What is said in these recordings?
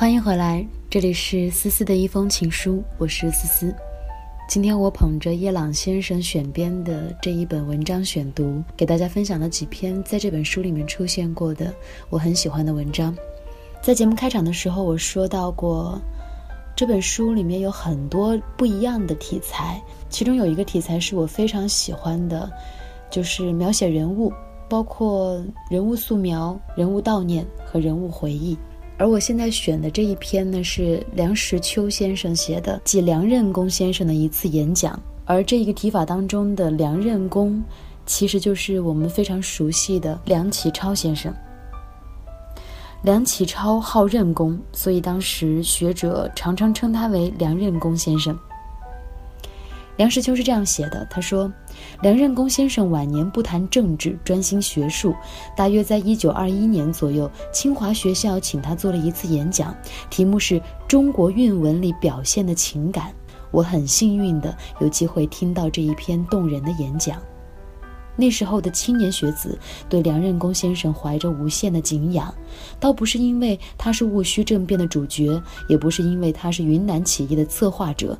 欢迎回来，这里是思思的一封情书，我是思思。今天我捧着叶朗先生选编的这一本文章选读，给大家分享了几篇在这本书里面出现过的我很喜欢的文章。在节目开场的时候，我说到过，这本书里面有很多不一样的题材，其中有一个题材是我非常喜欢的，就是描写人物，包括人物素描、人物悼念和人物回忆。而我现在选的这一篇呢，是梁实秋先生写的，即梁任公先生的一次演讲。而这一个提法当中的梁任公，其实就是我们非常熟悉的梁启超先生。梁启超号任公，所以当时学者常常称他为梁任公先生。梁实秋是这样写的，他说：“梁任公先生晚年不谈政治，专心学术。大约在一九二一年左右，清华学校请他做了一次演讲，题目是《中国韵文里表现的情感》。我很幸运的有机会听到这一篇动人的演讲。那时候的青年学子对梁任公先生怀着无限的敬仰，倒不是因为他是戊戌政变的主角，也不是因为他是云南起义的策划者。”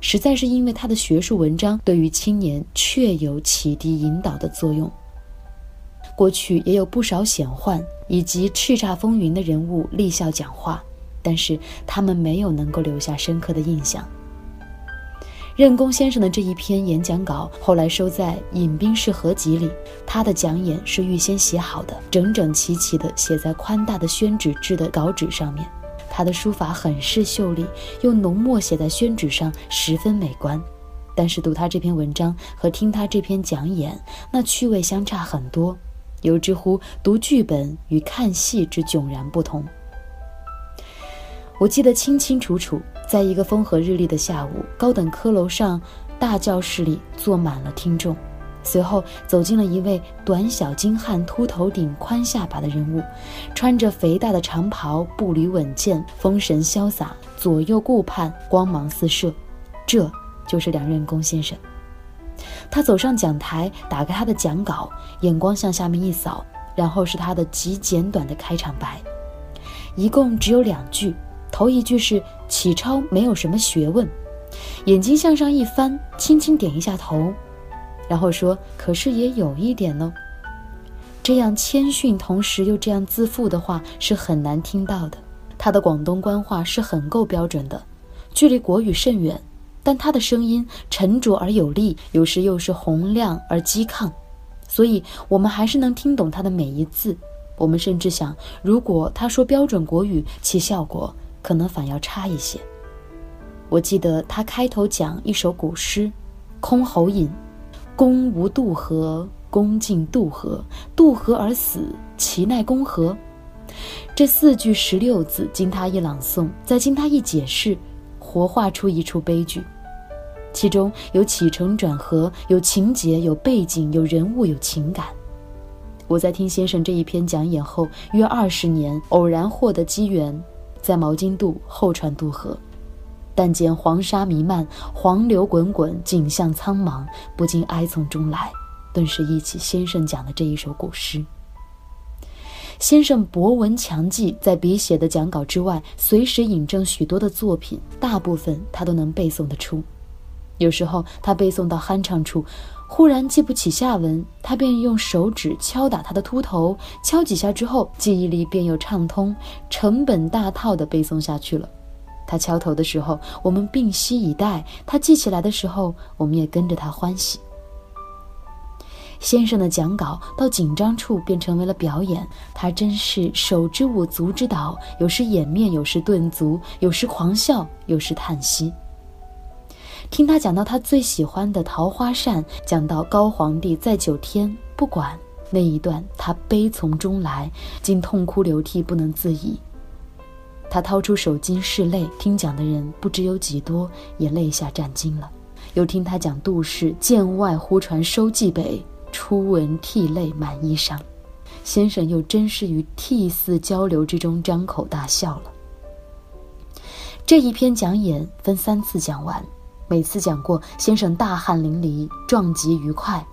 实在是因为他的学术文章对于青年确有启迪引导的作用。过去也有不少显宦以及叱咤风云的人物立校讲话，但是他们没有能够留下深刻的印象。任公先生的这一篇演讲稿后来收在《饮冰室合集》里，他的讲演是预先写好的，整整齐齐地写在宽大的宣纸制的稿纸上面。他的书法很是秀丽，用浓墨写在宣纸上，十分美观。但是读他这篇文章和听他这篇讲演，那趣味相差很多，有之乎读剧本与看戏之迥然不同。我记得清清楚楚，在一个风和日丽的下午，高等科楼上大教室里坐满了听众。随后走进了一位短小精悍、秃头顶、宽下巴的人物，穿着肥大的长袍，步履稳健，风神潇洒，左右顾盼，光芒四射。这就是梁任公先生。他走上讲台，打开他的讲稿，眼光向下面一扫，然后是他的极简短的开场白，一共只有两句。头一句是“启超没有什么学问”，眼睛向上一翻，轻轻点一下头。然后说：“可是也有一点呢。”这样谦逊，同时又这样自负的话是很难听到的。他的广东官话是很够标准的，距离国语甚远，但他的声音沉着而有力，有时又是洪亮而激亢，所以我们还是能听懂他的每一字。我们甚至想，如果他说标准国语，其效果可能反要差一些。我记得他开头讲一首古诗《箜篌引》。公无渡河，公尽渡河，渡河而死，其奈公何？这四句十六字，经他一朗诵，再经他一解释，活画出一出悲剧，其中有起承转合，有情节，有背景，有人物，有情感。我在听先生这一篇讲演后约二十年，偶然获得机缘，在毛巾渡后船渡河。但见黄沙弥漫，黄流滚滚，景象苍茫，不禁哀从中来，顿时忆起先生讲的这一首古诗。先生博闻强记，在笔写的讲稿之外，随时引证许多的作品，大部分他都能背诵得出。有时候他背诵到酣畅处，忽然记不起下文，他便用手指敲打他的秃头，敲几下之后，记忆力便又畅通，成本大套的背诵下去了。他敲头的时候，我们屏息以待；他记起来的时候，我们也跟着他欢喜。先生的讲稿到紧张处便成为了表演，他真是手之舞足之蹈，有时掩面，有时顿足，有时狂笑，有时叹息。听他讲到他最喜欢的桃花扇，讲到高皇帝在九天，不管那一段，他悲从中来，竟痛哭流涕，不能自已。他掏出手巾拭泪，听讲的人不知有几多，也泪下战巾了。又听他讲杜氏剑外忽传收蓟北，初闻涕泪满衣裳。先生又真是于涕泗交流之中张口大笑了。这一篇讲演分三次讲完，每次讲过，先生大汗淋漓，壮极愉快。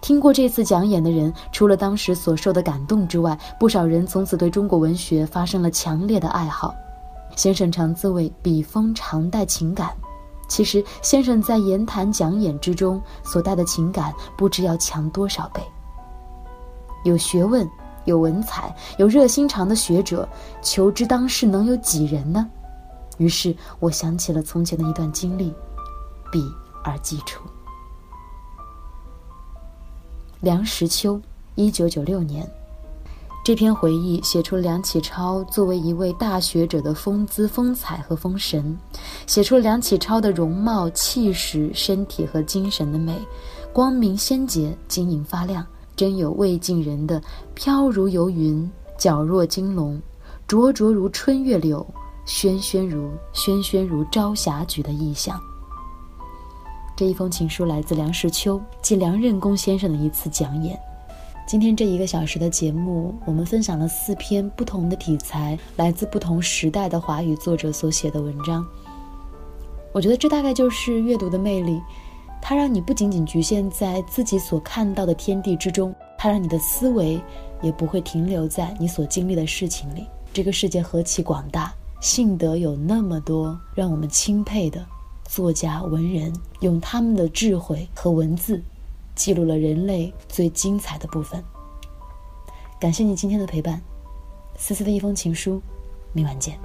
听过这次讲演的人，除了当时所受的感动之外，不少人从此对中国文学发生了强烈的爱好。先生常自谓笔锋常带情感，其实先生在言谈讲演之中所带的情感，不知要强多少倍。有学问、有文采、有热心肠的学者，求知当世能有几人呢？于是我想起了从前的一段经历，笔而记出。梁实秋，一九九六年。这篇回忆写出梁启超作为一位大学者的风姿、风采和风神，写出梁启超的容貌、气势、身体和精神的美，光明鲜洁、晶莹发亮，真有魏晋人的飘如游云、皎若金龙、灼灼如春月柳、轩轩如轩轩如朝霞举的意象。这一封情书来自梁实秋，即梁任公先生的一次讲演。今天这一个小时的节目，我们分享了四篇不同的题材，来自不同时代的华语作者所写的文章。我觉得这大概就是阅读的魅力，它让你不仅仅局限在自己所看到的天地之中，它让你的思维也不会停留在你所经历的事情里。这个世界何其广大，幸得有那么多让我们钦佩的作家文人，用他们的智慧和文字。记录了人类最精彩的部分。感谢你今天的陪伴，思思的一封情书，明晚见。